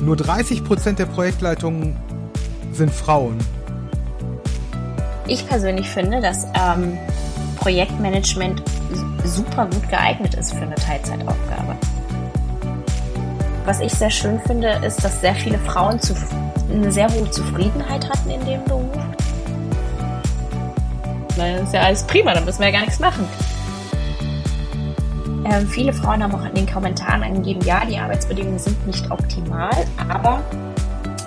Nur 30 Prozent der Projektleitungen sind Frauen. Ich persönlich finde, dass ähm, Projektmanagement super gut geeignet ist für eine Teilzeitaufgabe. Was ich sehr schön finde, ist, dass sehr viele Frauen zu, eine sehr hohe Zufriedenheit hatten in dem Beruf. Das ist ja alles prima, da müssen wir ja gar nichts machen. Ähm, viele Frauen haben auch in den Kommentaren angegeben, ja, die Arbeitsbedingungen sind nicht optimal, aber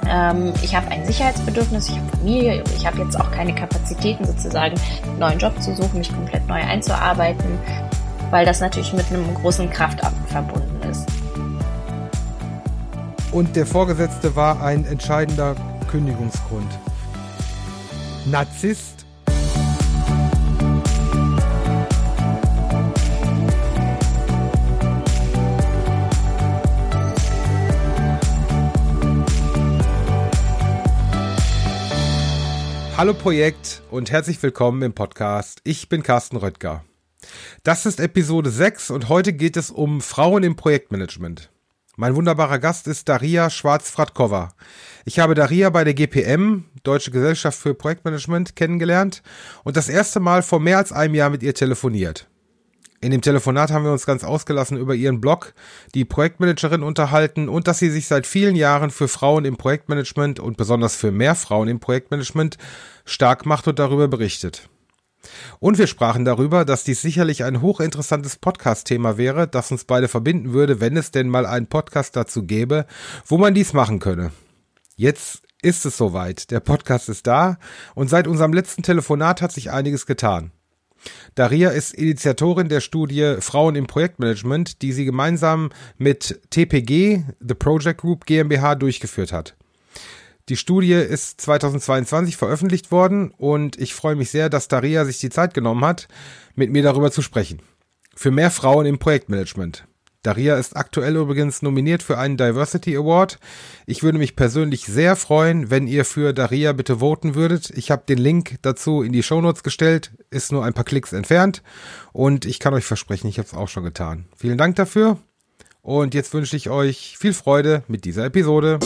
ähm, ich habe ein Sicherheitsbedürfnis, ich habe Familie, ich habe jetzt auch keine Kapazitäten sozusagen, einen neuen Job zu suchen, mich komplett neu einzuarbeiten, weil das natürlich mit einem großen Kraftakt verbunden ist. Und der Vorgesetzte war ein entscheidender Kündigungsgrund. Narzisst Hallo Projekt und herzlich willkommen im Podcast. Ich bin Carsten Röttger. Das ist Episode 6 und heute geht es um Frauen im Projektmanagement. Mein wunderbarer Gast ist Daria Schwarz-Fratkova. Ich habe Daria bei der GPM, Deutsche Gesellschaft für Projektmanagement, kennengelernt und das erste Mal vor mehr als einem Jahr mit ihr telefoniert. In dem Telefonat haben wir uns ganz ausgelassen über ihren Blog, die Projektmanagerin unterhalten und dass sie sich seit vielen Jahren für Frauen im Projektmanagement und besonders für mehr Frauen im Projektmanagement stark macht und darüber berichtet. Und wir sprachen darüber, dass dies sicherlich ein hochinteressantes Podcast-Thema wäre, das uns beide verbinden würde, wenn es denn mal einen Podcast dazu gäbe, wo man dies machen könne. Jetzt ist es soweit. Der Podcast ist da und seit unserem letzten Telefonat hat sich einiges getan. Daria ist Initiatorin der Studie Frauen im Projektmanagement, die sie gemeinsam mit TPG, The Project Group GmbH, durchgeführt hat. Die Studie ist 2022 veröffentlicht worden und ich freue mich sehr, dass Daria sich die Zeit genommen hat, mit mir darüber zu sprechen. Für mehr Frauen im Projektmanagement. Daria ist aktuell übrigens nominiert für einen Diversity Award. Ich würde mich persönlich sehr freuen, wenn ihr für Daria bitte voten würdet. Ich habe den Link dazu in die Shownotes gestellt, ist nur ein paar Klicks entfernt und ich kann euch versprechen, ich habe es auch schon getan. Vielen Dank dafür und jetzt wünsche ich euch viel Freude mit dieser Episode.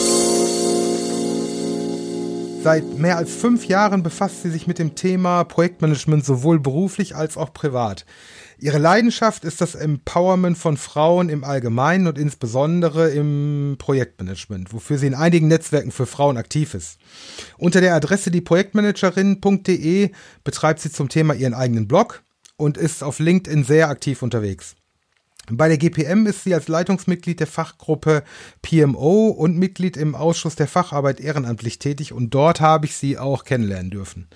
Seit mehr als fünf Jahren befasst sie sich mit dem Thema Projektmanagement sowohl beruflich als auch privat. Ihre Leidenschaft ist das Empowerment von Frauen im Allgemeinen und insbesondere im Projektmanagement, wofür sie in einigen Netzwerken für Frauen aktiv ist. Unter der Adresse dieprojektmanagerin.de betreibt sie zum Thema ihren eigenen Blog und ist auf LinkedIn sehr aktiv unterwegs. Bei der GPM ist sie als Leitungsmitglied der Fachgruppe PMO und Mitglied im Ausschuss der Facharbeit ehrenamtlich tätig und dort habe ich sie auch kennenlernen dürfen.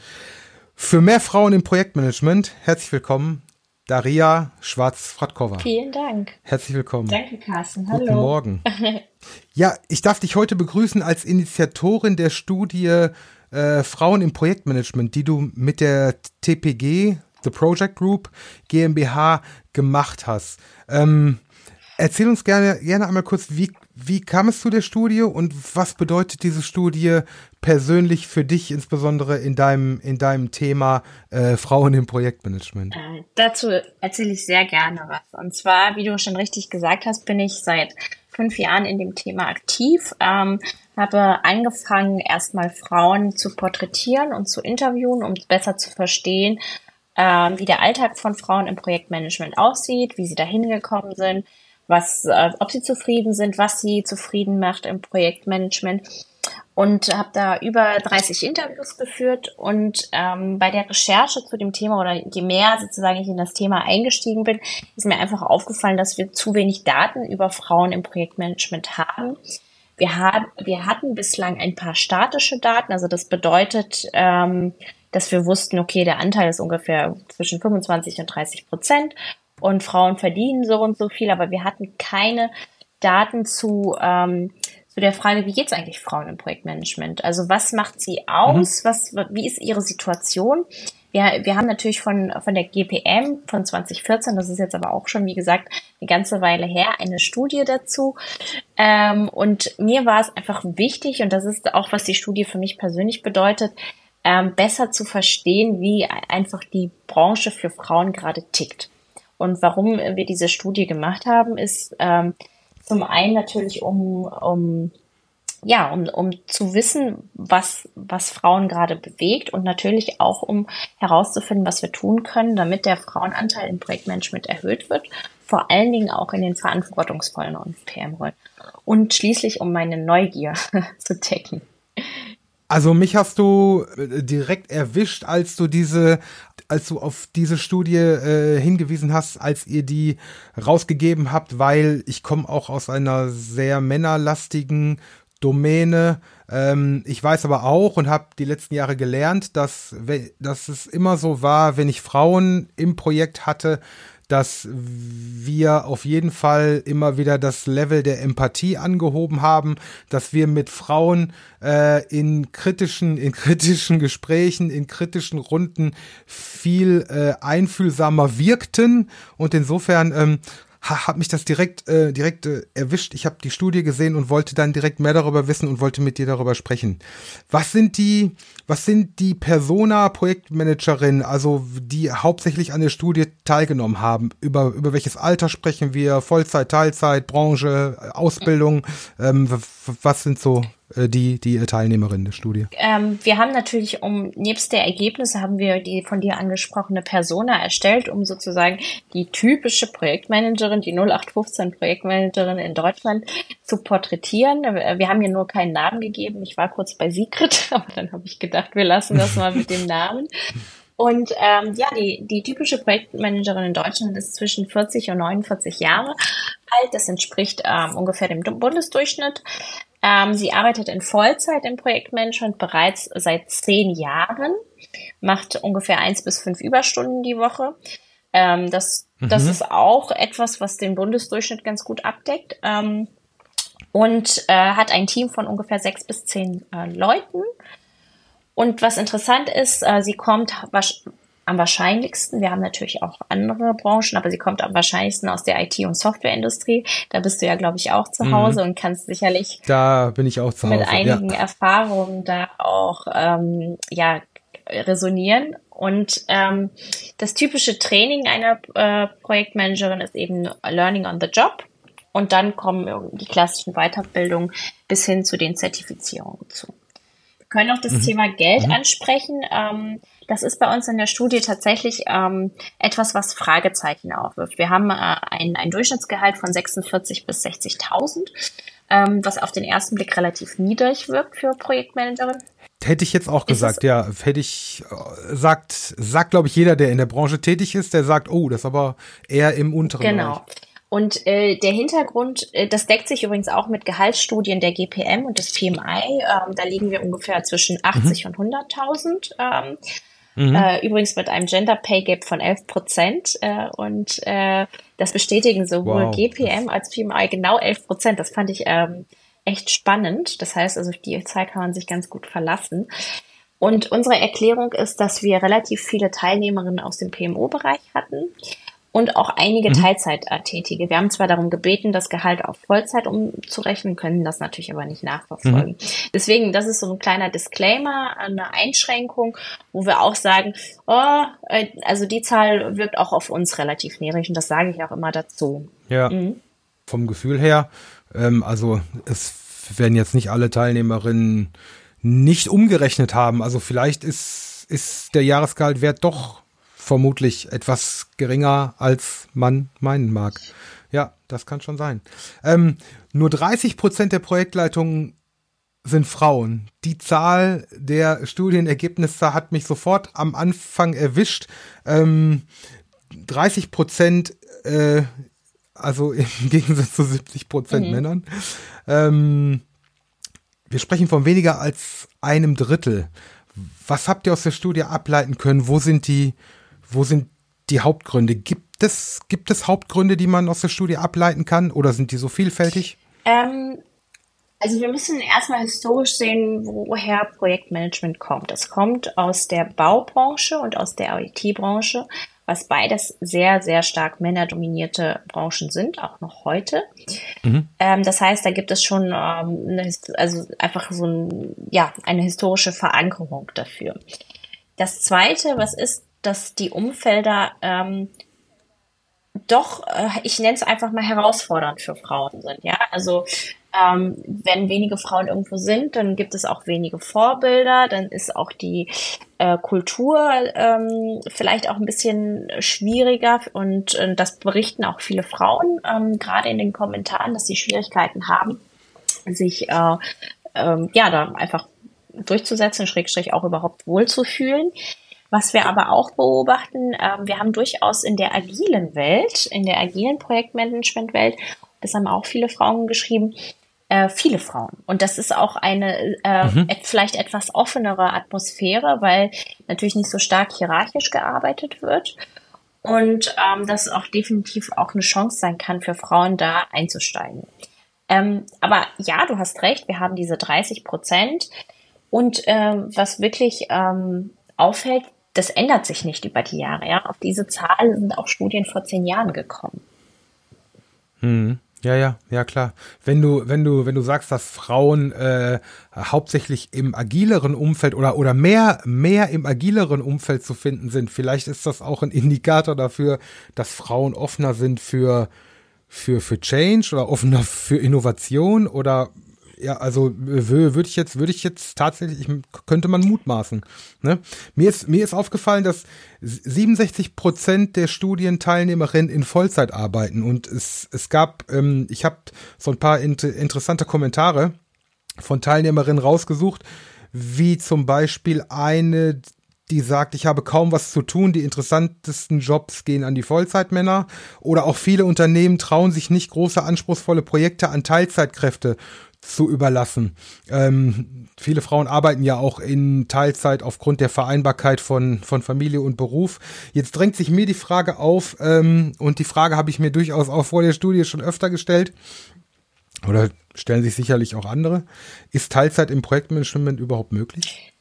Für mehr Frauen im Projektmanagement, herzlich willkommen, Daria Schwarz-Fratkova. Vielen Dank. Herzlich willkommen. Danke, Carsten. Hallo. Guten Morgen. ja, ich darf dich heute begrüßen als Initiatorin der Studie äh, Frauen im Projektmanagement, die du mit der TPG, The Project Group GmbH, gemacht hast. Ähm, erzähl uns gerne, gerne einmal kurz, wie, wie kam es zu der Studie und was bedeutet diese Studie persönlich für dich, insbesondere in deinem, in deinem Thema äh, Frauen im Projektmanagement? Äh, dazu erzähle ich sehr gerne was. Und zwar, wie du schon richtig gesagt hast, bin ich seit fünf Jahren in dem Thema aktiv. Ähm, habe angefangen, erstmal Frauen zu porträtieren und zu interviewen, um besser zu verstehen, ähm, wie der Alltag von Frauen im Projektmanagement aussieht, wie sie da hingekommen sind, was, äh, ob sie zufrieden sind, was sie zufrieden macht im Projektmanagement und habe da über 30 Interviews geführt und ähm, bei der Recherche zu dem Thema oder je mehr sozusagen ich in das Thema eingestiegen bin, ist mir einfach aufgefallen, dass wir zu wenig Daten über Frauen im Projektmanagement haben. Wir, haben, wir hatten bislang ein paar statische Daten, also das bedeutet, ähm, dass wir wussten, okay, der Anteil ist ungefähr zwischen 25 und 30 Prozent und Frauen verdienen so und so viel, aber wir hatten keine Daten zu, ähm, zu der Frage, wie geht's eigentlich Frauen im Projektmanagement? Also was macht sie aus? Mhm. Was, wie ist ihre Situation? Wir, wir haben natürlich von, von der GPM von 2014, das ist jetzt aber auch schon, wie gesagt, eine ganze Weile her, eine Studie dazu. Ähm, und mir war es einfach wichtig, und das ist auch, was die Studie für mich persönlich bedeutet, ähm, besser zu verstehen, wie einfach die Branche für Frauen gerade tickt. Und warum wir diese Studie gemacht haben, ist ähm, zum einen natürlich, um, um ja, um, um zu wissen, was, was Frauen gerade bewegt und natürlich auch, um herauszufinden, was wir tun können, damit der Frauenanteil im Projektmanagement erhöht wird, vor allen Dingen auch in den verantwortungsvollen und PM-Rollen. Und schließlich, um meine Neugier zu decken. Also mich hast du äh, direkt erwischt, als du diese, als du auf diese Studie äh, hingewiesen hast, als ihr die rausgegeben habt, weil ich komme auch aus einer sehr männerlastigen Domäne. Ähm, ich weiß aber auch und habe die letzten Jahre gelernt, dass, dass es immer so war, wenn ich Frauen im Projekt hatte, dass wir auf jeden Fall immer wieder das Level der Empathie angehoben haben, dass wir mit Frauen äh, in kritischen, in kritischen Gesprächen, in kritischen Runden viel äh, einfühlsamer wirkten. Und insofern ähm, hat mich das direkt äh, direkt äh, erwischt. Ich habe die Studie gesehen und wollte dann direkt mehr darüber wissen und wollte mit dir darüber sprechen. Was sind die was sind die Persona Projektmanagerinnen, also die hauptsächlich an der Studie teilgenommen haben? Über über welches Alter sprechen wir? Vollzeit, Teilzeit, Branche, Ausbildung? Ähm, was sind so die, die Teilnehmerin der Studie? Ähm, wir haben natürlich, um nebst der Ergebnisse, haben wir die von dir angesprochene Persona erstellt, um sozusagen die typische Projektmanagerin, die 0815 Projektmanagerin in Deutschland zu porträtieren. Wir haben ihr nur keinen Namen gegeben. Ich war kurz bei Secret, aber dann habe ich gedacht, wir lassen das mal mit dem Namen. Und ähm, ja, die, die typische Projektmanagerin in Deutschland ist zwischen 40 und 49 Jahre alt. Das entspricht ähm, ungefähr dem Bundesdurchschnitt. Ähm, sie arbeitet in Vollzeit im Projektmanagement bereits seit zehn Jahren, macht ungefähr eins bis fünf Überstunden die Woche. Ähm, das, mhm. das ist auch etwas, was den Bundesdurchschnitt ganz gut abdeckt. Ähm, und äh, hat ein Team von ungefähr sechs bis zehn äh, Leuten. Und was interessant ist, äh, sie kommt am wahrscheinlichsten, wir haben natürlich auch andere Branchen, aber sie kommt am wahrscheinlichsten aus der IT- und Softwareindustrie. Da bist du ja, glaube ich, auch zu mhm. Hause mhm. und kannst sicherlich da bin ich auch zu Hause. mit einigen ja. Erfahrungen da auch ähm, ja resonieren. Und ähm, das typische Training einer äh, Projektmanagerin ist eben Learning on the Job. Und dann kommen die klassischen Weiterbildungen bis hin zu den Zertifizierungen zu. Können auch das mhm. Thema Geld mhm. ansprechen. Ähm, das ist bei uns in der Studie tatsächlich ähm, etwas, was Fragezeichen aufwirft. Wir haben äh, ein, ein Durchschnittsgehalt von 46 bis 60.000, ähm, was auf den ersten Blick relativ niedrig wirkt für Projektmanagerin. Hätte ich jetzt auch gesagt, ja. Hätte ich, äh, sagt, sagt, glaube ich, jeder, der in der Branche tätig ist, der sagt, oh, das ist aber eher im unteren genau. Bereich. Und äh, der Hintergrund, äh, das deckt sich übrigens auch mit Gehaltsstudien der GPM und des PMI. Ähm, da liegen wir ungefähr zwischen 80 mhm. und 100.000. Ähm, Mhm. Äh, übrigens mit einem Gender Pay Gap von 11 Prozent. Äh, und äh, das bestätigen sowohl wow. GPM als PMI genau 11 Prozent. Das fand ich ähm, echt spannend. Das heißt, also die Zahl kann man sich ganz gut verlassen. Und unsere Erklärung ist, dass wir relativ viele Teilnehmerinnen aus dem PMO-Bereich hatten und auch einige mhm. Teilzeittätige. Wir haben zwar darum gebeten, das Gehalt auf Vollzeit umzurechnen, können das natürlich aber nicht nachverfolgen. Mhm. Deswegen, das ist so ein kleiner Disclaimer, eine Einschränkung, wo wir auch sagen, oh, äh, also die Zahl wirkt auch auf uns relativ niedrig und das sage ich auch immer dazu. Ja. Mhm. Vom Gefühl her, ähm, also es werden jetzt nicht alle Teilnehmerinnen nicht umgerechnet haben. Also vielleicht ist, ist der Jahresgehaltwert doch vermutlich etwas geringer, als man meinen mag. Ja, das kann schon sein. Ähm, nur 30 Prozent der Projektleitungen sind Frauen. Die Zahl der Studienergebnisse hat mich sofort am Anfang erwischt. Ähm, 30 Prozent, äh, also im Gegensatz zu 70 Prozent mhm. Männern. Ähm, wir sprechen von weniger als einem Drittel. Was habt ihr aus der Studie ableiten können? Wo sind die wo sind die Hauptgründe? Gibt es, gibt es Hauptgründe, die man aus der Studie ableiten kann oder sind die so vielfältig? Ähm, also wir müssen erstmal historisch sehen, woher Projektmanagement kommt. Es kommt aus der Baubranche und aus der IT-Branche, was beides sehr, sehr stark männerdominierte Branchen sind, auch noch heute. Mhm. Ähm, das heißt, da gibt es schon ähm, eine, also einfach so ein, ja, eine historische Verankerung dafür. Das Zweite, was ist dass die Umfelder ähm, doch, äh, ich nenne es einfach mal herausfordernd für Frauen sind. Ja, also Ähm, wenn wenige Frauen irgendwo sind, dann gibt es auch wenige Vorbilder, dann ist auch die äh, Kultur ähm, vielleicht auch ein bisschen schwieriger und äh, das berichten auch viele Frauen, ähm, gerade in den Kommentaren, dass sie Schwierigkeiten haben, sich äh, ähm, ja da einfach durchzusetzen, Schrägstrich auch überhaupt wohlzufühlen. Was wir aber auch beobachten, äh, wir haben durchaus in der agilen Welt, in der agilen Projektmanagement-Welt, das haben auch viele Frauen geschrieben, äh, viele Frauen. Und das ist auch eine äh, mhm. vielleicht etwas offenere Atmosphäre, weil natürlich nicht so stark hierarchisch gearbeitet wird. Und ähm, das auch definitiv auch eine Chance sein kann für Frauen, da einzusteigen. Ähm, aber ja, du hast recht, wir haben diese 30 Prozent. Und ähm, was wirklich ähm, auffällt, das ändert sich nicht über die Jahre. Ja? Auf diese Zahl sind auch Studien vor zehn Jahren gekommen. Hm. Ja, ja, ja klar. Wenn du, wenn du, wenn du sagst, dass Frauen äh, hauptsächlich im agileren Umfeld oder oder mehr mehr im agileren Umfeld zu finden sind, vielleicht ist das auch ein Indikator dafür, dass Frauen offener sind für für für Change oder offener für Innovation oder ja, also würde ich jetzt, würde ich jetzt tatsächlich, könnte man mutmaßen. Ne? Mir ist mir ist aufgefallen, dass 67 Prozent der Studienteilnehmerinnen in Vollzeit arbeiten und es es gab, ähm, ich habe so ein paar inter interessante Kommentare von Teilnehmerinnen rausgesucht, wie zum Beispiel eine, die sagt, ich habe kaum was zu tun, die interessantesten Jobs gehen an die Vollzeitmänner oder auch viele Unternehmen trauen sich nicht große anspruchsvolle Projekte an Teilzeitkräfte zu überlassen. Ähm, viele Frauen arbeiten ja auch in Teilzeit aufgrund der Vereinbarkeit von, von Familie und Beruf. Jetzt drängt sich mir die Frage auf, ähm, und die Frage habe ich mir durchaus auch vor der Studie schon öfter gestellt, oder stellen sich sicherlich auch andere. Ist Teilzeit im Projektmanagement überhaupt möglich?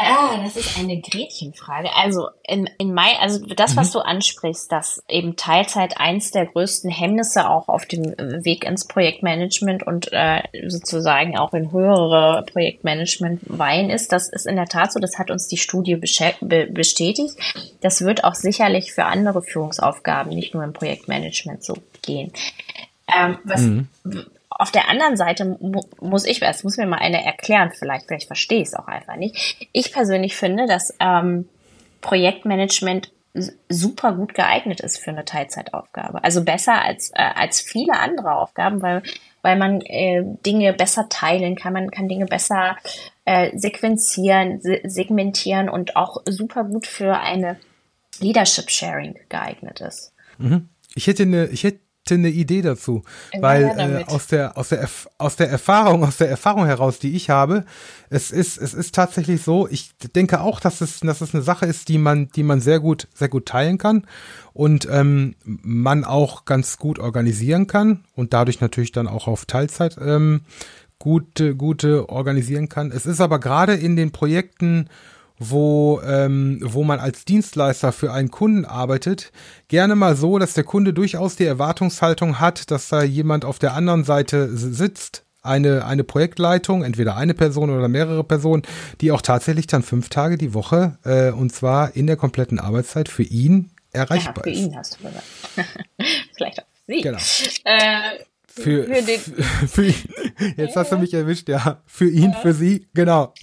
Ah, das ist eine Gretchenfrage. Also in, in Mai, also das, was mhm. du ansprichst, dass eben Teilzeit eins der größten Hemmnisse auch auf dem Weg ins Projektmanagement und äh, sozusagen auch in höhere Projektmanagement-Weihen ist, das ist in der Tat so, das hat uns die Studie bestätigt. Das wird auch sicherlich für andere Führungsaufgaben, nicht nur im Projektmanagement so gehen. Ähm, was, mhm. Auf der anderen Seite mu muss ich, es muss mir mal einer erklären, vielleicht, vielleicht verstehe ich es auch einfach nicht. Ich persönlich finde, dass ähm, Projektmanagement super gut geeignet ist für eine Teilzeitaufgabe. Also besser als, äh, als viele andere Aufgaben, weil, weil man äh, Dinge besser teilen kann, man kann Dinge besser äh, sequenzieren, se segmentieren und auch super gut für eine Leadership Sharing geeignet ist. Mhm. Ich hätte eine, ich hätte eine Idee dazu, ja, weil äh, aus der aus der aus der Erfahrung aus der Erfahrung heraus, die ich habe, es ist es ist tatsächlich so. Ich denke auch, dass es dass es eine Sache ist, die man die man sehr gut sehr gut teilen kann und ähm, man auch ganz gut organisieren kann und dadurch natürlich dann auch auf Teilzeit ähm, gute gute organisieren kann. Es ist aber gerade in den Projekten wo, ähm, wo man als Dienstleister für einen Kunden arbeitet, gerne mal so, dass der Kunde durchaus die Erwartungshaltung hat, dass da jemand auf der anderen Seite sitzt, eine, eine Projektleitung, entweder eine Person oder mehrere Personen, die auch tatsächlich dann fünf Tage die Woche, äh, und zwar in der kompletten Arbeitszeit für ihn erreichbar ja, für ist. Für ihn hast du gesagt. Vielleicht auch für sie. Genau. Äh, für, für, den für, ihn. Jetzt hast du mich erwischt, ja. Für ihn, für sie, genau.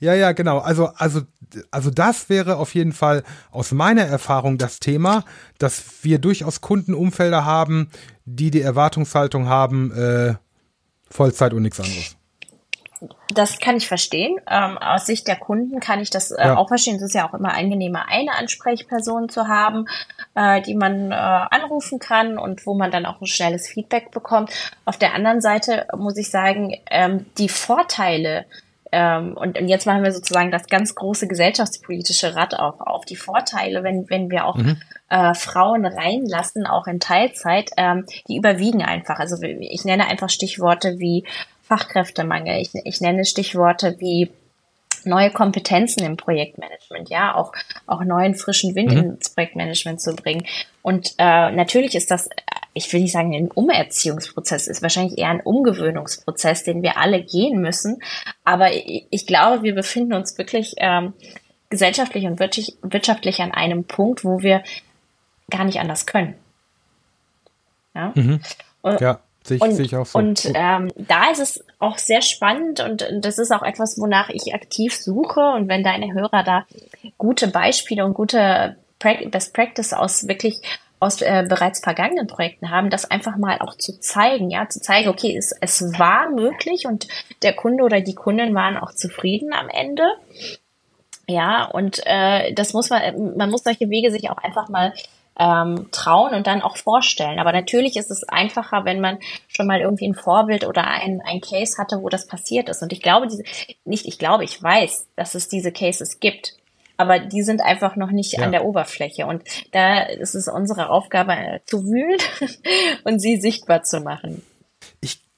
Ja, ja, genau. Also, also, also das wäre auf jeden Fall aus meiner Erfahrung das Thema, dass wir durchaus Kundenumfelder haben, die die Erwartungshaltung haben, äh, Vollzeit und nichts anderes das kann ich verstehen. Ähm, aus Sicht der Kunden kann ich das äh, ja. auch verstehen. Es ist ja auch immer angenehmer, eine Ansprechperson zu haben, äh, die man äh, anrufen kann und wo man dann auch ein schnelles Feedback bekommt. Auf der anderen Seite muss ich sagen, ähm, die Vorteile ähm, und, und jetzt machen wir sozusagen das ganz große gesellschaftspolitische Rad auch auf. Die Vorteile, wenn, wenn wir auch mhm. äh, Frauen reinlassen, auch in Teilzeit, ähm, die überwiegen einfach. Also ich nenne einfach Stichworte wie Fachkräftemangel. Ich, ich nenne Stichworte wie neue Kompetenzen im Projektmanagement, ja, auch, auch neuen frischen Wind mhm. ins Projektmanagement zu bringen. Und äh, natürlich ist das, ich will nicht sagen ein Umerziehungsprozess, ist wahrscheinlich eher ein Umgewöhnungsprozess, den wir alle gehen müssen. Aber ich, ich glaube, wir befinden uns wirklich ähm, gesellschaftlich und wirtschaftlich an einem Punkt, wo wir gar nicht anders können. Ja. Mhm. ja. Sehe ich, und, sehe ich auch so. Und ähm, da ist es auch sehr spannend und das ist auch etwas, wonach ich aktiv suche. Und wenn deine Hörer da gute Beispiele und gute Best Practice aus wirklich aus äh, bereits vergangenen Projekten haben, das einfach mal auch zu zeigen, ja, zu zeigen, okay, es, es war möglich und der Kunde oder die Kunden waren auch zufrieden am Ende. Ja, und äh, das muss man, man muss solche Wege sich auch einfach mal ähm, trauen und dann auch vorstellen. Aber natürlich ist es einfacher, wenn man schon mal irgendwie ein Vorbild oder ein, ein Case hatte, wo das passiert ist. Und ich glaube, diese, nicht ich glaube, ich weiß, dass es diese Cases gibt. Aber die sind einfach noch nicht ja. an der Oberfläche. Und da ist es unsere Aufgabe äh, zu wühlen und sie sichtbar zu machen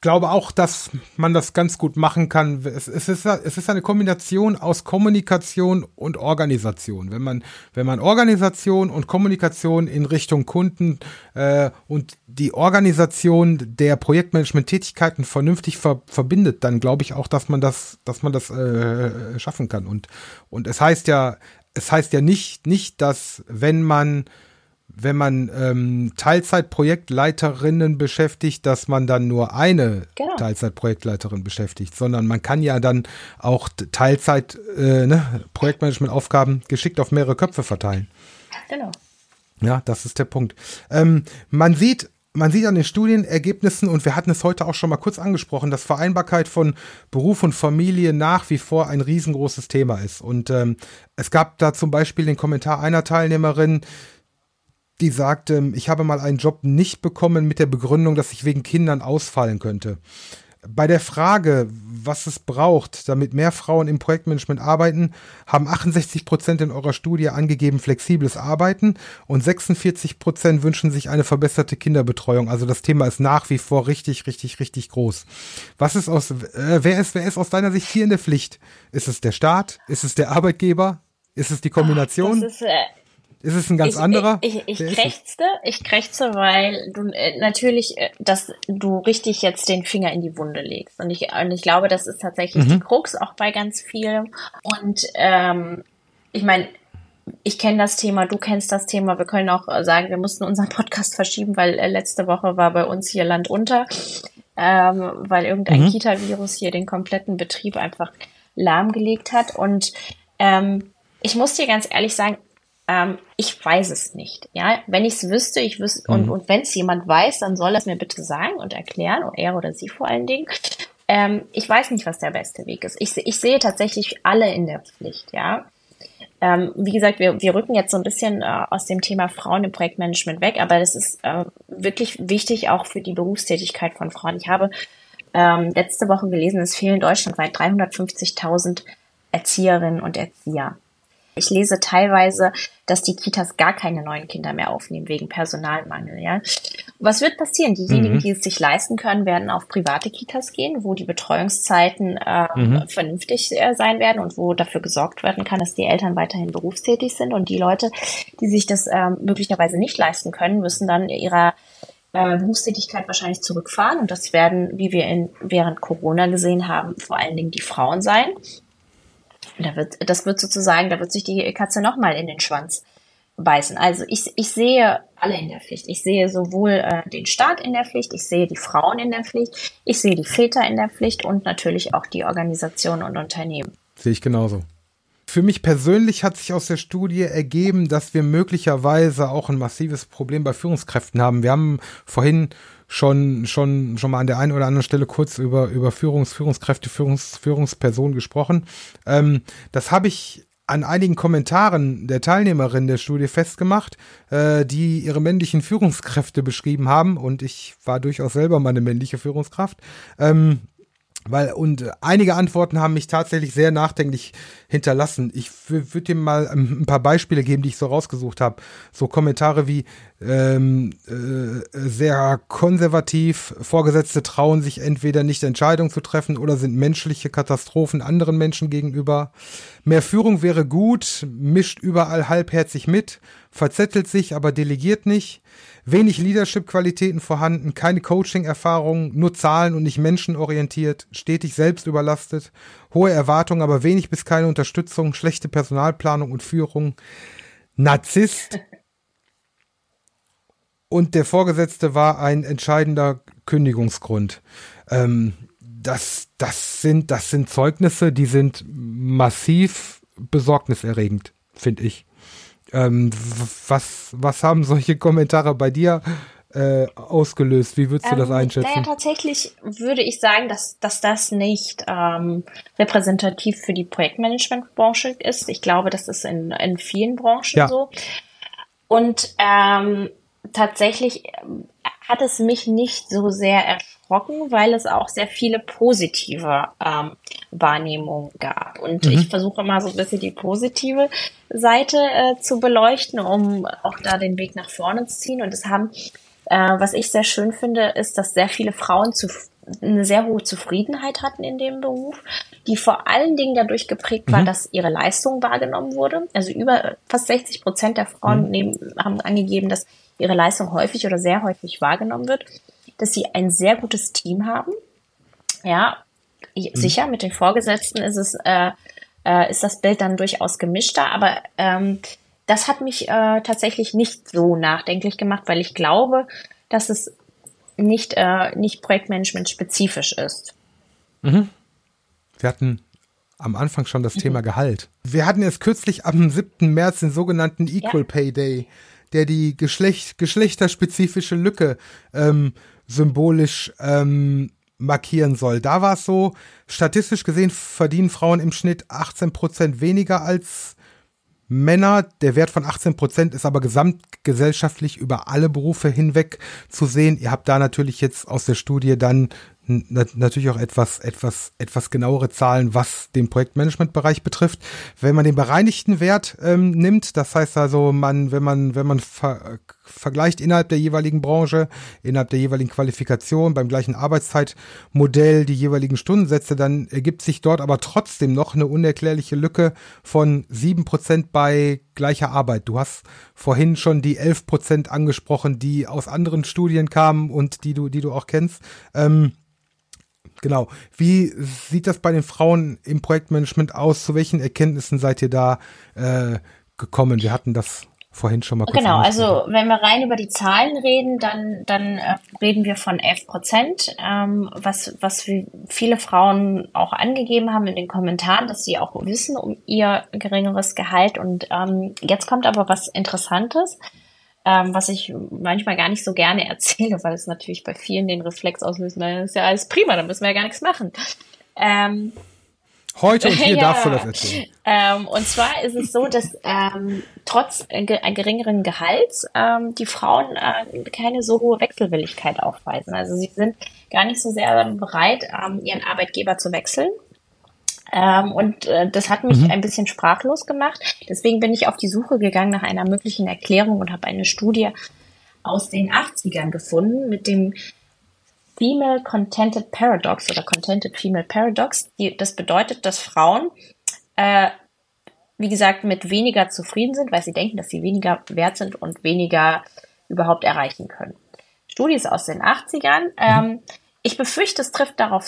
glaube auch, dass man das ganz gut machen kann. Es, es, ist, es ist eine Kombination aus Kommunikation und Organisation. Wenn man, wenn man Organisation und Kommunikation in Richtung Kunden äh, und die Organisation der Projektmanagement-Tätigkeiten vernünftig ver verbindet, dann glaube ich auch, dass man das, dass man das äh, schaffen kann. Und, und es heißt ja, es heißt ja nicht, nicht, dass wenn man wenn man ähm, Teilzeitprojektleiterinnen beschäftigt, dass man dann nur eine genau. Teilzeitprojektleiterin beschäftigt, sondern man kann ja dann auch Teilzeit äh, ne, Projektmanagementaufgaben geschickt auf mehrere Köpfe verteilen. Genau. Ja, das ist der Punkt. Ähm, man sieht man sieht an den Studienergebnissen, und wir hatten es heute auch schon mal kurz angesprochen, dass Vereinbarkeit von Beruf und Familie nach wie vor ein riesengroßes Thema ist. Und ähm, es gab da zum Beispiel den Kommentar einer Teilnehmerin, die sagte, ich habe mal einen Job nicht bekommen mit der Begründung, dass ich wegen Kindern ausfallen könnte. Bei der Frage, was es braucht, damit mehr Frauen im Projektmanagement arbeiten, haben 68 Prozent in eurer Studie angegeben flexibles Arbeiten und 46 Prozent wünschen sich eine verbesserte Kinderbetreuung. Also das Thema ist nach wie vor richtig, richtig, richtig groß. Was ist aus, äh, wer ist, wer ist aus deiner Sicht hier in der Pflicht? Ist es der Staat? Ist es der Arbeitgeber? Ist es die Kombination? Das ist, äh ist es ein ganz ich, anderer? Ich, ich, ich krächzte, ich krächzte, weil du äh, natürlich, äh, dass du richtig jetzt den Finger in die Wunde legst. Und ich, und ich glaube, das ist tatsächlich mhm. die Krux auch bei ganz vielen. Und ähm, ich meine, ich kenne das Thema, du kennst das Thema. Wir können auch sagen, wir mussten unseren Podcast verschieben, weil äh, letzte Woche war bei uns hier Land unter, ähm, weil irgendein mhm. Kita-Virus hier den kompletten Betrieb einfach lahmgelegt hat. Und ähm, ich muss dir ganz ehrlich sagen, ähm, ich weiß es nicht. Ja, wenn ich es wüsste, ich wüsste, mhm. und, und wenn es jemand weiß, dann soll es mir bitte sagen und erklären, und er oder sie vor allen Dingen. Ähm, ich weiß nicht, was der beste Weg ist. Ich, ich sehe tatsächlich alle in der Pflicht, ja. Ähm, wie gesagt, wir, wir rücken jetzt so ein bisschen äh, aus dem Thema Frauen im Projektmanagement weg, aber das ist äh, wirklich wichtig auch für die Berufstätigkeit von Frauen. Ich habe ähm, letzte Woche gelesen, es fehlen deutschlandweit 350.000 Erzieherinnen und Erzieher. Ich lese teilweise, dass die Kitas gar keine neuen Kinder mehr aufnehmen wegen Personalmangel. Ja, was wird passieren? Diejenigen, mhm. die es sich leisten können, werden auf private Kitas gehen, wo die Betreuungszeiten äh, mhm. vernünftig äh, sein werden und wo dafür gesorgt werden kann, dass die Eltern weiterhin berufstätig sind. Und die Leute, die sich das äh, möglicherweise nicht leisten können, müssen dann ihrer äh, Berufstätigkeit wahrscheinlich zurückfahren. Und das werden, wie wir in, während Corona gesehen haben, vor allen Dingen die Frauen sein. Da wird, das wird sozusagen, da wird sich die Katze nochmal in den Schwanz beißen. Also ich, ich sehe alle in der Pflicht. Ich sehe sowohl äh, den Staat in der Pflicht, ich sehe die Frauen in der Pflicht, ich sehe die Väter in der Pflicht und natürlich auch die Organisationen und Unternehmen. Sehe ich genauso. Für mich persönlich hat sich aus der Studie ergeben, dass wir möglicherweise auch ein massives Problem bei Führungskräften haben. Wir haben vorhin schon, schon, schon mal an der einen oder anderen Stelle kurz über, über Führungs, Führungskräfte, Führungs, Führungspersonen gesprochen. Ähm, das habe ich an einigen Kommentaren der Teilnehmerinnen der Studie festgemacht, äh, die ihre männlichen Führungskräfte beschrieben haben. Und ich war durchaus selber mal eine männliche Führungskraft. Ähm, weil, und einige Antworten haben mich tatsächlich sehr nachdenklich hinterlassen. Ich würde dir mal ein paar Beispiele geben, die ich so rausgesucht habe. So Kommentare wie ähm, äh, sehr konservativ, Vorgesetzte trauen sich entweder nicht Entscheidungen zu treffen oder sind menschliche Katastrophen anderen Menschen gegenüber. Mehr Führung wäre gut, mischt überall halbherzig mit, verzettelt sich, aber delegiert nicht. Wenig Leadership-Qualitäten vorhanden, keine Coaching-Erfahrung, nur Zahlen und nicht menschenorientiert, stetig selbst überlastet, hohe Erwartungen, aber wenig bis keine Unterstützung, schlechte Personalplanung und Führung, Narzisst. Und der Vorgesetzte war ein entscheidender Kündigungsgrund. Ähm, das, das sind, das sind Zeugnisse, die sind massiv besorgniserregend, finde ich. Ähm, was, was haben solche Kommentare bei dir äh, ausgelöst? Wie würdest du das ähm, einschätzen? Naja, tatsächlich würde ich sagen, dass, dass das nicht ähm, repräsentativ für die Projektmanagementbranche ist. Ich glaube, das ist in, in vielen Branchen ja. so. Und ähm, tatsächlich hat es mich nicht so sehr erschrocken, weil es auch sehr viele positive ähm, Wahrnehmungen gab. Und mhm. ich versuche immer so ein bisschen die positive Seite äh, zu beleuchten, um auch da den Weg nach vorne zu ziehen. Und es haben, äh, was ich sehr schön finde, ist, dass sehr viele Frauen zu, eine sehr hohe Zufriedenheit hatten in dem Beruf, die vor allen Dingen dadurch geprägt war, mhm. dass ihre Leistung wahrgenommen wurde. Also über fast 60 Prozent der Frauen mhm. neben, haben angegeben, dass ihre Leistung häufig oder sehr häufig wahrgenommen wird, dass sie ein sehr gutes Team haben. Ja, mhm. sicher, mit den Vorgesetzten ist es, äh, äh, ist das Bild dann durchaus gemischter, aber ähm, das hat mich äh, tatsächlich nicht so nachdenklich gemacht, weil ich glaube, dass es nicht, äh, nicht Projektmanagement spezifisch ist. Mhm. Wir hatten am Anfang schon das mhm. Thema Gehalt. Wir hatten jetzt kürzlich am 7. März den sogenannten Equal ja. Pay Day der die Geschlecht, geschlechterspezifische Lücke ähm, symbolisch ähm, markieren soll. Da war es so, statistisch gesehen verdienen Frauen im Schnitt 18 Prozent weniger als Männer. Der Wert von 18 Prozent ist aber gesamtgesellschaftlich über alle Berufe hinweg zu sehen. Ihr habt da natürlich jetzt aus der Studie dann natürlich auch etwas, etwas, etwas genauere Zahlen, was den Projektmanagementbereich betrifft. Wenn man den bereinigten Wert ähm, nimmt, das heißt also, man, wenn man, wenn man ver vergleicht innerhalb der jeweiligen Branche, innerhalb der jeweiligen Qualifikation, beim gleichen Arbeitszeitmodell die jeweiligen Stundensätze, dann ergibt sich dort aber trotzdem noch eine unerklärliche Lücke von sieben Prozent bei gleicher Arbeit. Du hast vorhin schon die elf Prozent angesprochen, die aus anderen Studien kamen und die du, die du auch kennst. Ähm, Genau. Wie sieht das bei den Frauen im Projektmanagement aus? Zu welchen Erkenntnissen seid ihr da äh, gekommen? Wir hatten das vorhin schon mal kurz Genau, also wenn wir rein über die Zahlen reden, dann, dann äh, reden wir von 11 Prozent, ähm, was, was viele Frauen auch angegeben haben in den Kommentaren, dass sie auch wissen um ihr geringeres Gehalt. Und ähm, jetzt kommt aber was Interessantes ähm, was ich manchmal gar nicht so gerne erzähle, weil es natürlich bei vielen den Reflex auslöst, na, ist ja alles prima, dann müssen wir ja gar nichts machen. Ähm, Heute und hier ja, darfst du das erzählen. Ähm, und zwar ist es so, dass ähm, trotz äh, geringeren Gehalts ähm, die Frauen äh, keine so hohe Wechselwilligkeit aufweisen. Also sie sind gar nicht so sehr bereit, ähm, ihren Arbeitgeber zu wechseln. Ähm, und äh, das hat mich mhm. ein bisschen sprachlos gemacht. Deswegen bin ich auf die Suche gegangen nach einer möglichen Erklärung und habe eine Studie aus den 80ern gefunden mit dem Female Contented Paradox oder Contented Female Paradox. Die, das bedeutet, dass Frauen, äh, wie gesagt, mit weniger zufrieden sind, weil sie denken, dass sie weniger wert sind und weniger überhaupt erreichen können. Studie ist aus den 80ern. Ähm, ich befürchte, es trifft darauf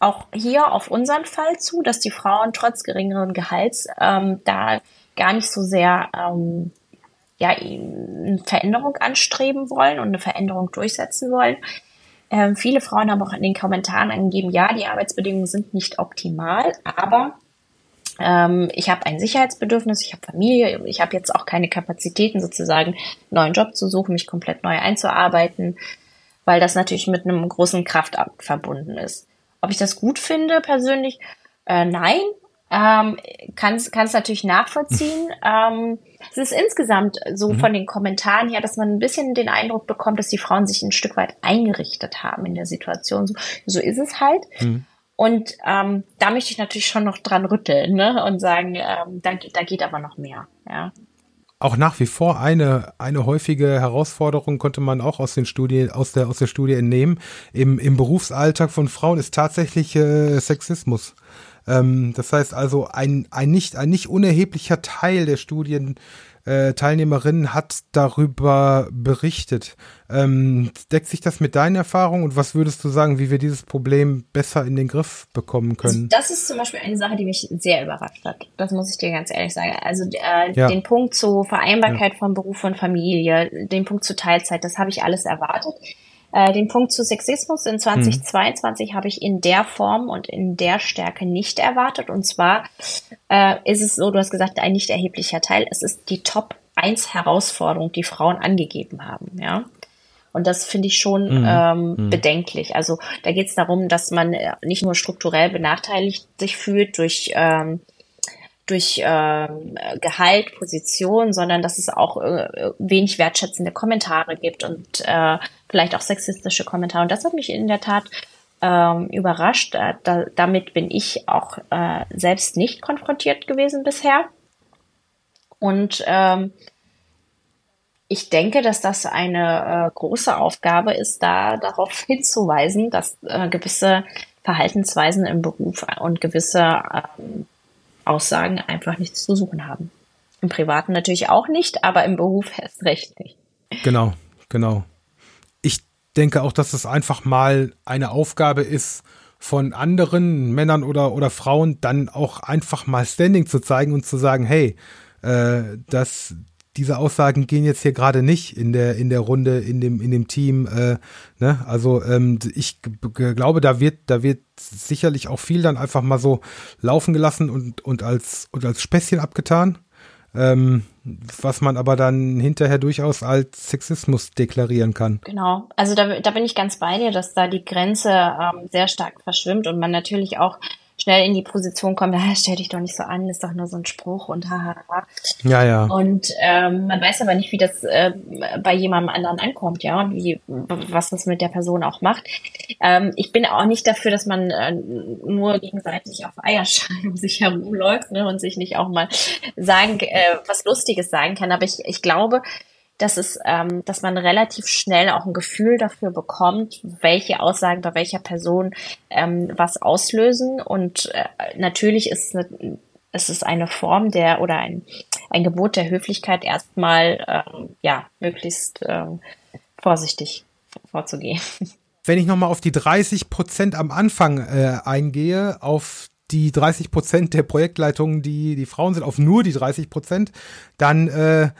auch hier auf unseren Fall zu, dass die Frauen trotz geringeren Gehalts ähm, da gar nicht so sehr ähm, ja, eine Veränderung anstreben wollen und eine Veränderung durchsetzen wollen. Ähm, viele Frauen haben auch in den Kommentaren angegeben, ja, die Arbeitsbedingungen sind nicht optimal, aber ähm, ich habe ein Sicherheitsbedürfnis, ich habe Familie, ich habe jetzt auch keine Kapazitäten, sozusagen einen neuen Job zu suchen, mich komplett neu einzuarbeiten, weil das natürlich mit einem großen Kraftakt verbunden ist. Ob ich das gut finde persönlich? Äh, nein. Ähm, kann es natürlich nachvollziehen. ähm, es ist insgesamt so mhm. von den Kommentaren her, dass man ein bisschen den Eindruck bekommt, dass die Frauen sich ein Stück weit eingerichtet haben in der Situation. So, so ist es halt. Mhm. Und ähm, da möchte ich natürlich schon noch dran rütteln ne? und sagen, ähm, da, da geht aber noch mehr. Ja auch nach wie vor eine, eine häufige Herausforderung konnte man auch aus den Studien, aus der, aus der Studie entnehmen. Im, im Berufsalltag von Frauen ist tatsächlich äh, Sexismus. Ähm, das heißt also, ein, ein nicht, ein nicht unerheblicher Teil der Studien äh, Teilnehmerin hat darüber berichtet. Ähm, deckt sich das mit deinen Erfahrungen und was würdest du sagen, wie wir dieses Problem besser in den Griff bekommen können? Also das ist zum Beispiel eine Sache, die mich sehr überrascht hat. Das muss ich dir ganz ehrlich sagen. Also äh, ja. den Punkt zur Vereinbarkeit ja. von Beruf und Familie, den Punkt zur Teilzeit, das habe ich alles erwartet. Äh, den Punkt zu Sexismus in 2022 mhm. habe ich in der Form und in der Stärke nicht erwartet. Und zwar äh, ist es so, du hast gesagt, ein nicht erheblicher Teil. Es ist die Top 1 Herausforderung, die Frauen angegeben haben. Ja. Und das finde ich schon mhm. Ähm, mhm. bedenklich. Also da geht es darum, dass man äh, nicht nur strukturell benachteiligt sich fühlt durch ähm, durch ähm, Gehalt, Position, sondern dass es auch äh, wenig wertschätzende Kommentare gibt und äh, vielleicht auch sexistische Kommentare. Und das hat mich in der Tat ähm, überrascht. Äh, da, damit bin ich auch äh, selbst nicht konfrontiert gewesen bisher. Und ähm, ich denke, dass das eine äh, große Aufgabe ist, da darauf hinzuweisen, dass äh, gewisse Verhaltensweisen im Beruf und gewisse ähm, Aussagen einfach nichts zu suchen haben. Im Privaten natürlich auch nicht, aber im Beruf erst recht nicht. Genau, genau. Denke auch, dass es einfach mal eine Aufgabe ist, von anderen Männern oder, oder Frauen dann auch einfach mal Standing zu zeigen und zu sagen, hey, äh, das, diese Aussagen gehen jetzt hier gerade nicht in der in der Runde in dem in dem Team äh, ne? Also ähm, ich glaube da wird da wird sicherlich auch viel dann einfach mal so laufen gelassen und und als und als Späßchen abgetan ähm, was man aber dann hinterher durchaus als Sexismus deklarieren kann. Genau, also da, da bin ich ganz bei dir, dass da die Grenze ähm, sehr stark verschwimmt und man natürlich auch schnell in die Position kommt, ja, stell dich doch nicht so an, ist doch nur so ein Spruch und haha. Ja, ja. Und ähm, man weiß aber nicht, wie das äh, bei jemandem anderen ankommt, ja, und wie, was das mit der Person auch macht. Ähm, ich bin auch nicht dafür, dass man äh, nur gegenseitig auf Eierschein um sich herumläuft ne, und sich nicht auch mal sagen, äh, was Lustiges sagen kann. Aber ich, ich glaube, dass es, ähm, dass man relativ schnell auch ein Gefühl dafür bekommt, welche Aussagen bei welcher Person ähm, was auslösen. Und äh, natürlich ist es ist eine Form der oder ein, ein Gebot der Höflichkeit erstmal ähm, ja möglichst ähm, vorsichtig vorzugehen. Wenn ich nochmal auf die 30 Prozent am Anfang äh, eingehe, auf die 30 Prozent der Projektleitungen, die die Frauen sind, auf nur die 30 Prozent, dann äh,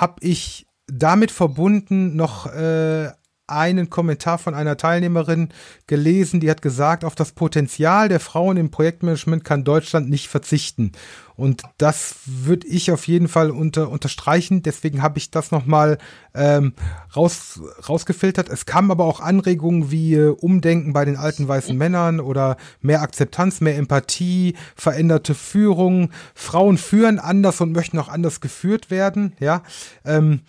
habe ich damit verbunden noch äh, einen Kommentar von einer Teilnehmerin gelesen, die hat gesagt, auf das Potenzial der Frauen im Projektmanagement kann Deutschland nicht verzichten. Und das würde ich auf jeden Fall unter, unterstreichen. Deswegen habe ich das nochmal ähm, raus, rausgefiltert. Es kamen aber auch Anregungen wie äh, Umdenken bei den alten weißen Männern oder mehr Akzeptanz, mehr Empathie, veränderte Führung. Frauen führen anders und möchten auch anders geführt werden. Ja. Ähm,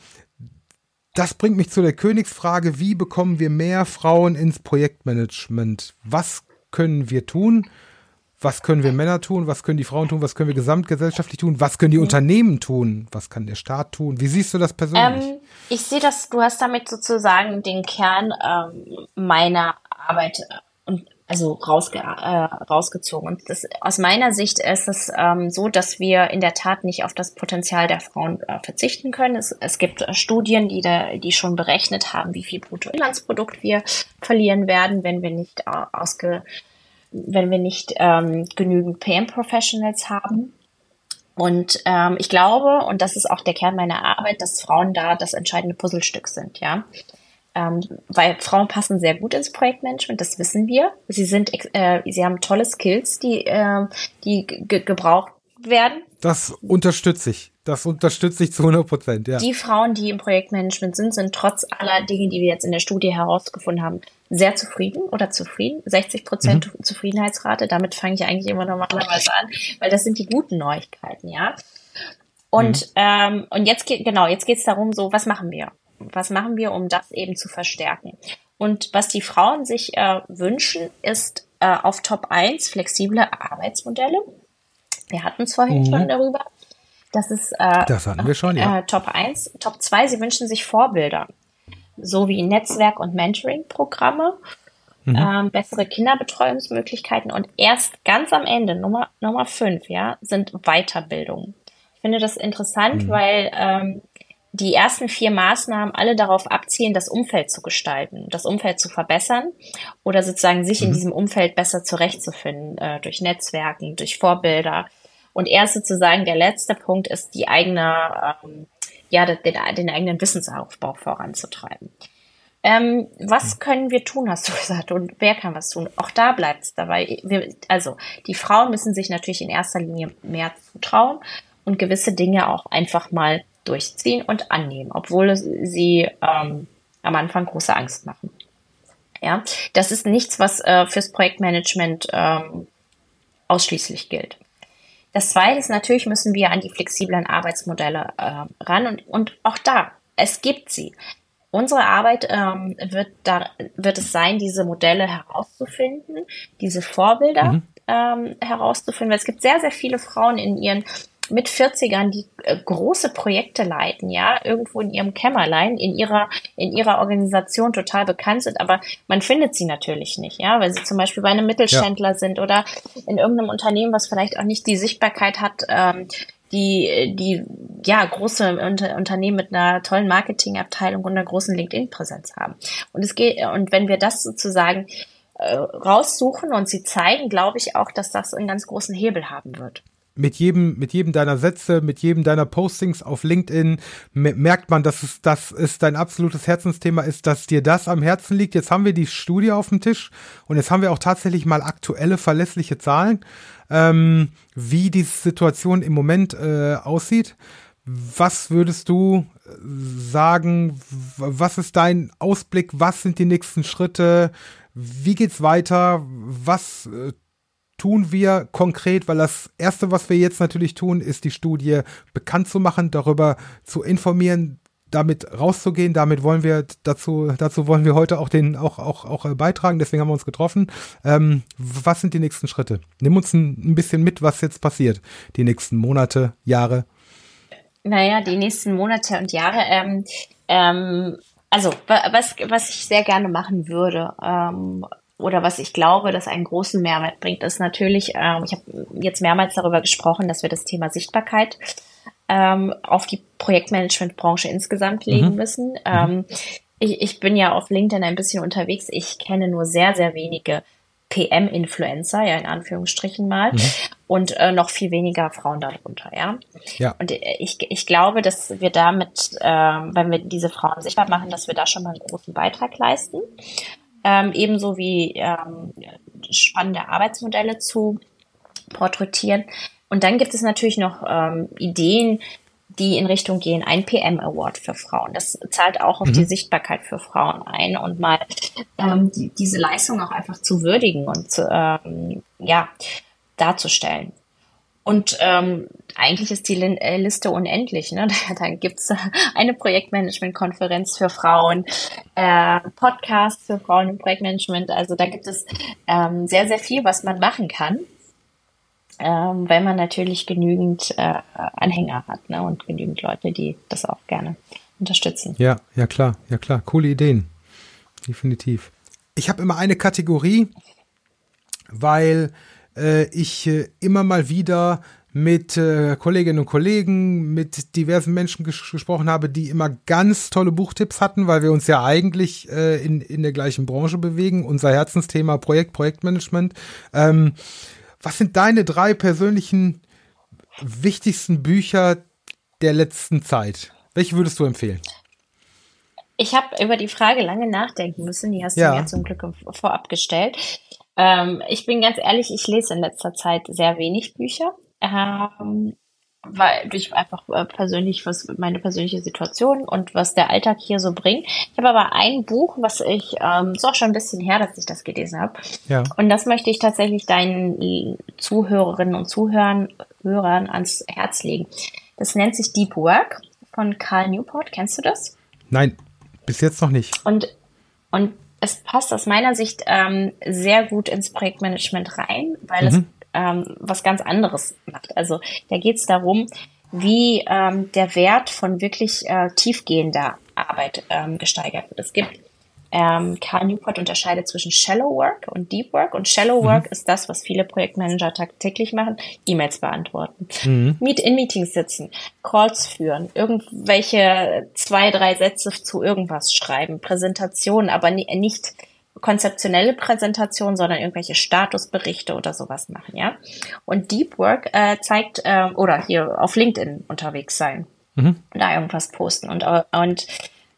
das bringt mich zu der Königsfrage, wie bekommen wir mehr Frauen ins Projektmanagement? Was können wir tun? Was können wir Männer tun? Was können die Frauen tun? Was können wir gesamtgesellschaftlich tun? Was können die mhm. Unternehmen tun? Was kann der Staat tun? Wie siehst du das persönlich? Ähm, ich sehe das, du hast damit sozusagen den Kern ähm, meiner Arbeit äh, und also rausge äh, rausgezogen. Und das, aus meiner Sicht ist es ähm, so, dass wir in der Tat nicht auf das Potenzial der Frauen äh, verzichten können. Es, es gibt äh, Studien, die, da, die schon berechnet haben, wie viel Bruttoinlandsprodukt wir verlieren werden, wenn wir nicht äh, ausge wenn wir nicht ähm, genügend PM-Professionals haben. Und ähm, ich glaube, und das ist auch der Kern meiner Arbeit, dass Frauen da das entscheidende Puzzlestück sind, ja ähm, weil Frauen passen sehr gut ins Projektmanagement, das wissen wir. Sie sind, äh, sie haben tolle Skills, die, äh, die gebraucht werden. Das unterstütze ich. Das unterstütze ich zu 100 Prozent, ja. Die Frauen, die im Projektmanagement sind, sind trotz aller Dinge, die wir jetzt in der Studie herausgefunden haben, sehr zufrieden oder zufrieden. 60 Prozent mhm. Zufriedenheitsrate. Damit fange ich eigentlich immer normalerweise an, weil das sind die guten Neuigkeiten, ja. Und, mhm. ähm, und jetzt geht, genau, jetzt geht es darum, so, was machen wir? Was machen wir, um das eben zu verstärken? Und was die Frauen sich äh, wünschen, ist äh, auf Top 1 flexible Arbeitsmodelle. Wir hatten es vorhin mhm. schon darüber. Das ist äh, das hatten wir schon, ja. Äh, Top 1. Top 2, sie wünschen sich Vorbilder, so wie Netzwerk- und Mentoring-Programme, mhm. ähm, bessere Kinderbetreuungsmöglichkeiten und erst ganz am Ende, Nummer, Nummer 5, ja, sind Weiterbildungen. Ich finde das interessant, mhm. weil ähm, die ersten vier Maßnahmen alle darauf abzielen, das Umfeld zu gestalten, das Umfeld zu verbessern oder sozusagen sich mhm. in diesem Umfeld besser zurechtzufinden, äh, durch Netzwerken, durch Vorbilder. Und erst sozusagen der letzte Punkt ist, die eigene, ähm, ja, den, den eigenen Wissensaufbau voranzutreiben. Ähm, was können wir tun, hast du gesagt, und wer kann was tun? Auch da bleibt es dabei. Wir, also die Frauen müssen sich natürlich in erster Linie mehr zutrauen und gewisse Dinge auch einfach mal durchziehen und annehmen, obwohl sie ähm, am Anfang große Angst machen. Ja, das ist nichts, was äh, fürs Projektmanagement ähm, ausschließlich gilt. Das zweite ist natürlich müssen wir an die flexiblen Arbeitsmodelle äh, ran und, und auch da, es gibt sie. Unsere Arbeit ähm, wird, da, wird es sein, diese Modelle herauszufinden, diese Vorbilder mhm. ähm, herauszufinden. Weil es gibt sehr, sehr viele Frauen in ihren mit 40ern, die äh, große Projekte leiten, ja, irgendwo in ihrem Kämmerlein, in ihrer, in ihrer Organisation total bekannt sind, aber man findet sie natürlich nicht, ja, weil sie zum Beispiel bei einem Mittelständler ja. sind oder in irgendeinem Unternehmen, was vielleicht auch nicht die Sichtbarkeit hat, ähm, die, die, ja, große Unter Unternehmen mit einer tollen Marketingabteilung und einer großen LinkedIn-Präsenz haben. Und es geht, und wenn wir das sozusagen äh, raussuchen und sie zeigen, glaube ich auch, dass das einen ganz großen Hebel haben wird mit jedem, mit jedem deiner Sätze, mit jedem deiner Postings auf LinkedIn merkt man, dass es, dass es dein absolutes Herzensthema ist, dass dir das am Herzen liegt. Jetzt haben wir die Studie auf dem Tisch und jetzt haben wir auch tatsächlich mal aktuelle, verlässliche Zahlen, ähm, wie die Situation im Moment äh, aussieht. Was würdest du äh, sagen? Was ist dein Ausblick? Was sind die nächsten Schritte? Wie geht's weiter? Was äh, tun wir konkret, weil das Erste, was wir jetzt natürlich tun, ist die Studie bekannt zu machen, darüber zu informieren, damit rauszugehen. Damit wollen wir dazu, dazu wollen wir heute auch den auch auch auch äh, beitragen. Deswegen haben wir uns getroffen. Ähm, was sind die nächsten Schritte? Nimm uns ein, ein bisschen mit, was jetzt passiert, die nächsten Monate, Jahre. Naja, die nächsten Monate und Jahre. Ähm, ähm, also was was ich sehr gerne machen würde. Ähm, oder was ich glaube, dass einen großen Mehrwert bringt, ist natürlich, ähm, ich habe jetzt mehrmals darüber gesprochen, dass wir das Thema Sichtbarkeit ähm, auf die Projektmanagementbranche insgesamt legen mhm. müssen. Mhm. Ähm, ich, ich bin ja auf LinkedIn ein bisschen unterwegs. Ich kenne nur sehr, sehr wenige PM-Influencer, ja in Anführungsstrichen mal, mhm. und äh, noch viel weniger Frauen darunter, ja. ja. Und ich, ich glaube, dass wir damit, äh, wenn wir diese Frauen sichtbar machen, dass wir da schon mal einen großen Beitrag leisten ähm, ebenso wie ähm, spannende Arbeitsmodelle zu porträtieren. Und dann gibt es natürlich noch ähm, Ideen, die in Richtung gehen, ein PM Award für Frauen. Das zahlt auch auf mhm. die Sichtbarkeit für Frauen ein und mal ähm, die, diese Leistung auch einfach zu würdigen und zu, ähm, ja darzustellen. Und ähm, eigentlich ist die äh, Liste unendlich. Ne? Da, gibt's eine Projektmanagement-Konferenz für Frauen, äh, Podcasts für Frauen im Projektmanagement. Also da gibt es ähm, sehr, sehr viel, was man machen kann, ähm, wenn man natürlich genügend äh, Anhänger hat ne? und genügend Leute, die das auch gerne unterstützen. Ja, ja klar, ja klar. Coole Ideen. Definitiv. Ich habe immer eine Kategorie, weil äh, ich äh, immer mal wieder mit äh, Kolleginnen und Kollegen, mit diversen Menschen ges gesprochen habe, die immer ganz tolle Buchtipps hatten, weil wir uns ja eigentlich äh, in, in der gleichen Branche bewegen. Unser Herzensthema Projekt, Projektmanagement. Ähm, was sind deine drei persönlichen wichtigsten Bücher der letzten Zeit? Welche würdest du empfehlen? Ich habe über die Frage lange nachdenken müssen. Die hast du ja. mir zum Glück vorab gestellt. Ähm, ich bin ganz ehrlich, ich lese in letzter Zeit sehr wenig Bücher. Ähm, weil durch einfach äh, persönlich, was meine persönliche Situation und was der Alltag hier so bringt. Ich habe aber ein Buch, was ich, ähm, ist auch schon ein bisschen her, dass ich das gelesen habe. Ja. Und das möchte ich tatsächlich deinen Zuhörerinnen und Zuhörern Hörern ans Herz legen. Das nennt sich Deep Work von Carl Newport. Kennst du das? Nein, bis jetzt noch nicht. Und, und es passt aus meiner Sicht ähm, sehr gut ins Projektmanagement rein, weil mhm. es ähm, was ganz anderes macht. Also da geht es darum, wie ähm, der Wert von wirklich äh, tiefgehender Arbeit ähm, gesteigert wird. Es gibt ähm, Carl Newport unterscheidet zwischen Shallow Work und Deep Work. Und Shallow Work mhm. ist das, was viele Projektmanager tagtäglich machen. E-Mails beantworten, mhm. Meet in Meetings sitzen, Calls führen, irgendwelche zwei, drei Sätze zu irgendwas schreiben, Präsentationen, aber nicht konzeptionelle Präsentationen, sondern irgendwelche Statusberichte oder sowas machen, ja. Und Deep Work äh, zeigt, äh, oder hier auf LinkedIn unterwegs sein, mhm. da irgendwas posten und, und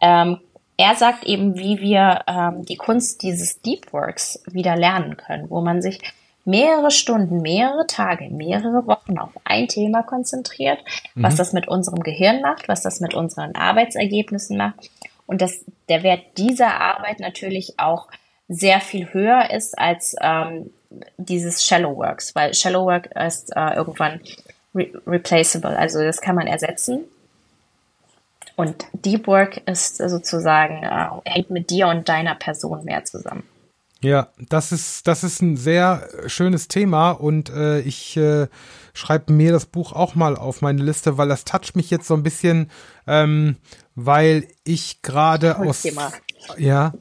ähm, er sagt eben, wie wir ähm, die Kunst dieses Deep Works wieder lernen können, wo man sich mehrere Stunden, mehrere Tage, mehrere Wochen auf ein Thema konzentriert, mhm. was das mit unserem Gehirn macht, was das mit unseren Arbeitsergebnissen macht und dass der Wert dieser Arbeit natürlich auch sehr viel höher ist als ähm, dieses Shallow Works, weil Shallow Work ist äh, irgendwann re replaceable, also das kann man ersetzen. Und Deep Work ist sozusagen, äh, hängt mit dir und deiner Person mehr zusammen. Ja, das ist, das ist ein sehr schönes Thema und äh, ich äh, schreibe mir das Buch auch mal auf meine Liste, weil das toucht mich jetzt so ein bisschen, ähm, weil ich gerade aus. Thema. Ja.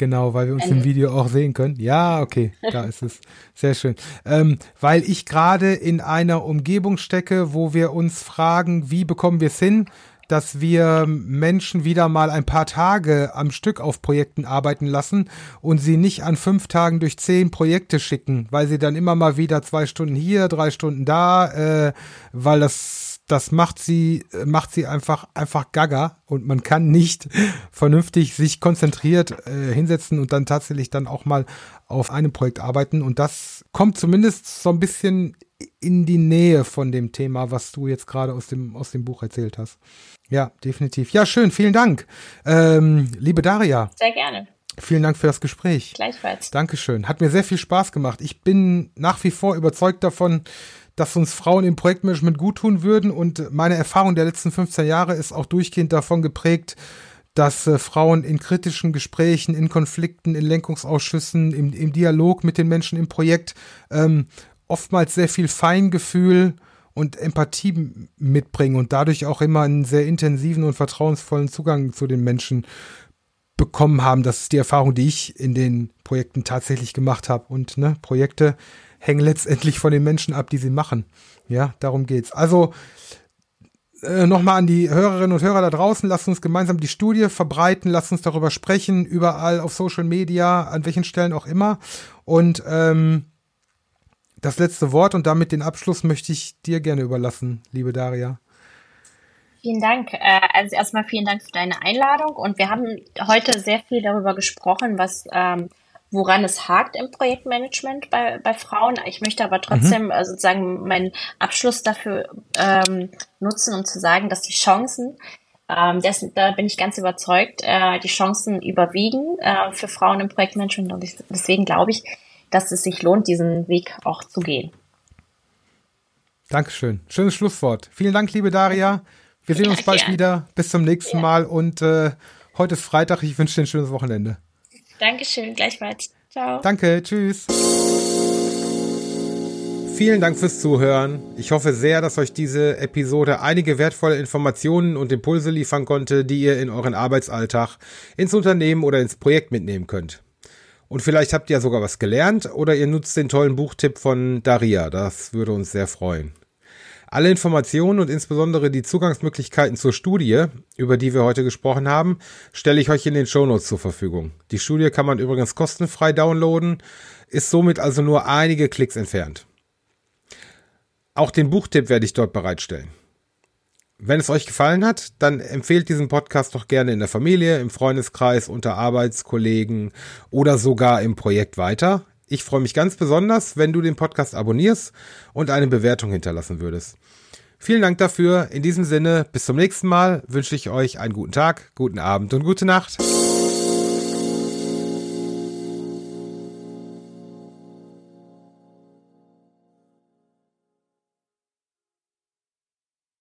Genau, weil wir uns im Video auch sehen können. Ja, okay, da ist es. Sehr schön. Ähm, weil ich gerade in einer Umgebung stecke, wo wir uns fragen, wie bekommen wir es hin, dass wir Menschen wieder mal ein paar Tage am Stück auf Projekten arbeiten lassen und sie nicht an fünf Tagen durch zehn Projekte schicken, weil sie dann immer mal wieder zwei Stunden hier, drei Stunden da, äh, weil das das macht sie, macht sie einfach, einfach gaga und man kann nicht vernünftig sich konzentriert äh, hinsetzen und dann tatsächlich dann auch mal auf einem Projekt arbeiten. Und das kommt zumindest so ein bisschen in die Nähe von dem Thema, was du jetzt gerade aus dem, aus dem Buch erzählt hast. Ja, definitiv. Ja, schön, vielen Dank. Ähm, liebe Daria. Sehr gerne. Vielen Dank für das Gespräch. Gleichfalls. Dankeschön. Hat mir sehr viel Spaß gemacht. Ich bin nach wie vor überzeugt davon, dass uns Frauen im Projektmanagement gut tun würden. Und meine Erfahrung der letzten 15 Jahre ist auch durchgehend davon geprägt, dass äh, Frauen in kritischen Gesprächen, in Konflikten, in Lenkungsausschüssen, im, im Dialog mit den Menschen im Projekt ähm, oftmals sehr viel Feingefühl und Empathie mitbringen und dadurch auch immer einen sehr intensiven und vertrauensvollen Zugang zu den Menschen bekommen haben. Das ist die Erfahrung, die ich in den Projekten tatsächlich gemacht habe. Und ne, Projekte hängen letztendlich von den Menschen ab, die sie machen. Ja, darum geht's. Also äh, nochmal an die Hörerinnen und Hörer da draußen, lasst uns gemeinsam die Studie verbreiten, lasst uns darüber sprechen, überall auf Social Media, an welchen Stellen auch immer. Und ähm, das letzte Wort und damit den Abschluss möchte ich dir gerne überlassen, liebe Daria. Vielen Dank. Äh, also erstmal vielen Dank für deine Einladung und wir haben heute sehr viel darüber gesprochen, was ähm, woran es hakt im Projektmanagement bei, bei Frauen. Ich möchte aber trotzdem mhm. äh, sozusagen meinen Abschluss dafür ähm, nutzen, um zu sagen, dass die Chancen, ähm, das, da bin ich ganz überzeugt, äh, die Chancen überwiegen äh, für Frauen im Projektmanagement und ich, deswegen glaube ich, dass es sich lohnt, diesen Weg auch zu gehen. Dankeschön. Schönes Schlusswort. Vielen Dank, liebe Daria. Wir sehen uns bald ja. wieder. Bis zum nächsten ja. Mal. Und äh, heute ist Freitag. Ich wünsche dir ein schönes Wochenende. Dankeschön, gleichfalls. Ciao. Danke, tschüss. Vielen Dank fürs Zuhören. Ich hoffe sehr, dass euch diese Episode einige wertvolle Informationen und Impulse liefern konnte, die ihr in euren Arbeitsalltag, ins Unternehmen oder ins Projekt mitnehmen könnt. Und vielleicht habt ihr sogar was gelernt oder ihr nutzt den tollen Buchtipp von Daria. Das würde uns sehr freuen. Alle Informationen und insbesondere die Zugangsmöglichkeiten zur Studie, über die wir heute gesprochen haben, stelle ich euch in den Shownotes zur Verfügung. Die Studie kann man übrigens kostenfrei downloaden, ist somit also nur einige Klicks entfernt. Auch den Buchtipp werde ich dort bereitstellen. Wenn es euch gefallen hat, dann empfehlt diesen Podcast doch gerne in der Familie, im Freundeskreis, unter Arbeitskollegen oder sogar im Projekt weiter. Ich freue mich ganz besonders, wenn du den Podcast abonnierst und eine Bewertung hinterlassen würdest. Vielen Dank dafür. In diesem Sinne, bis zum nächsten Mal wünsche ich euch einen guten Tag, guten Abend und gute Nacht.